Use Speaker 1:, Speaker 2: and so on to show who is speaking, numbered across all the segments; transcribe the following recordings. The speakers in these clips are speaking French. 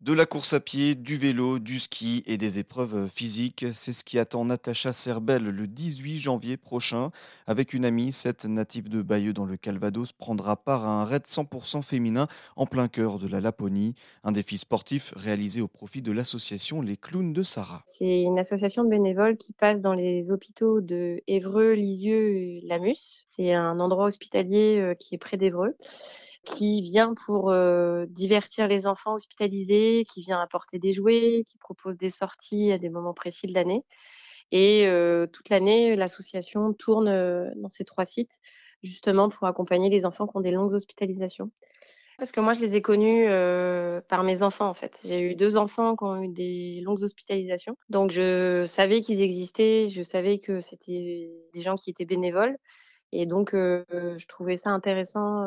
Speaker 1: De la course à pied, du vélo, du ski et des épreuves physiques, c'est ce qui attend Natacha Serbel le 18 janvier prochain. Avec une amie, cette native de Bayeux dans le Calvados prendra part à un raid 100% féminin en plein cœur de la Laponie, un défi sportif réalisé au profit de l'association Les Clowns de Sarah.
Speaker 2: C'est une association de bénévoles qui passe dans les hôpitaux de Évreux, Lisieux et Lamus. C'est un endroit hospitalier euh, qui est près d'Évreux qui vient pour euh, divertir les enfants hospitalisés, qui vient apporter des jouets, qui propose des sorties à des moments précis de l'année. Et euh, toute l'année, l'association tourne euh, dans ces trois sites justement pour accompagner les enfants qui ont des longues hospitalisations. Parce que moi, je les ai connus par mes enfants, en fait. J'ai eu deux enfants qui ont eu des longues hospitalisations. Donc, je savais qu'ils existaient, je savais que c'était des gens qui étaient bénévoles. Et donc, je trouvais ça intéressant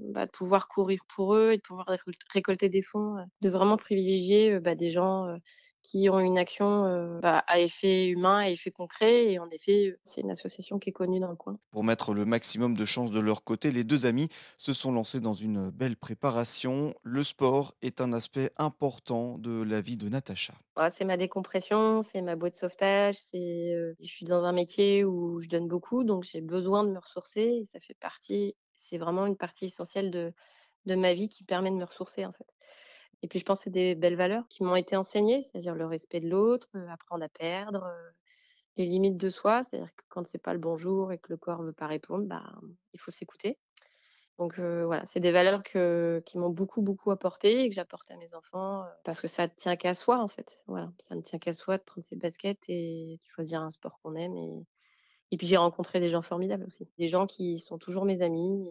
Speaker 2: bah, de pouvoir courir pour eux et de pouvoir récolter des fonds, de vraiment privilégier bah, des gens qui ont une action bah, à effet humain, à effet concret. Et en effet, c'est une association qui est connue dans le coin.
Speaker 1: Pour mettre le maximum de chances de leur côté, les deux amis se sont lancés dans une belle préparation. Le sport est un aspect important de la vie de Natacha.
Speaker 2: c'est ma décompression, c'est ma boîte de sauvetage. C'est, je suis dans un métier où je donne beaucoup, donc j'ai besoin de me ressourcer. Et ça fait partie, c'est vraiment une partie essentielle de, de ma vie qui permet de me ressourcer en fait. Et puis je pense que c'est des belles valeurs qui m'ont été enseignées, c'est-à-dire le respect de l'autre, apprendre à perdre, les limites de soi, c'est-à-dire que quand c'est pas le bonjour et que le corps veut pas répondre, bah, il faut s'écouter. Donc voilà, c'est des valeurs qui m'ont beaucoup, beaucoup apporté et que j'apporte à mes enfants parce que ça ne tient qu'à soi en fait. Voilà, ça ne tient qu'à soi de prendre ses baskets et de choisir un sport qu'on aime. Et puis j'ai rencontré des gens formidables aussi, des gens qui sont toujours mes amis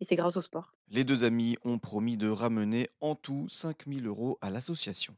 Speaker 2: et c'est grâce au sport.
Speaker 1: Les deux amis ont promis de ramener en tout 5000 euros à l'association.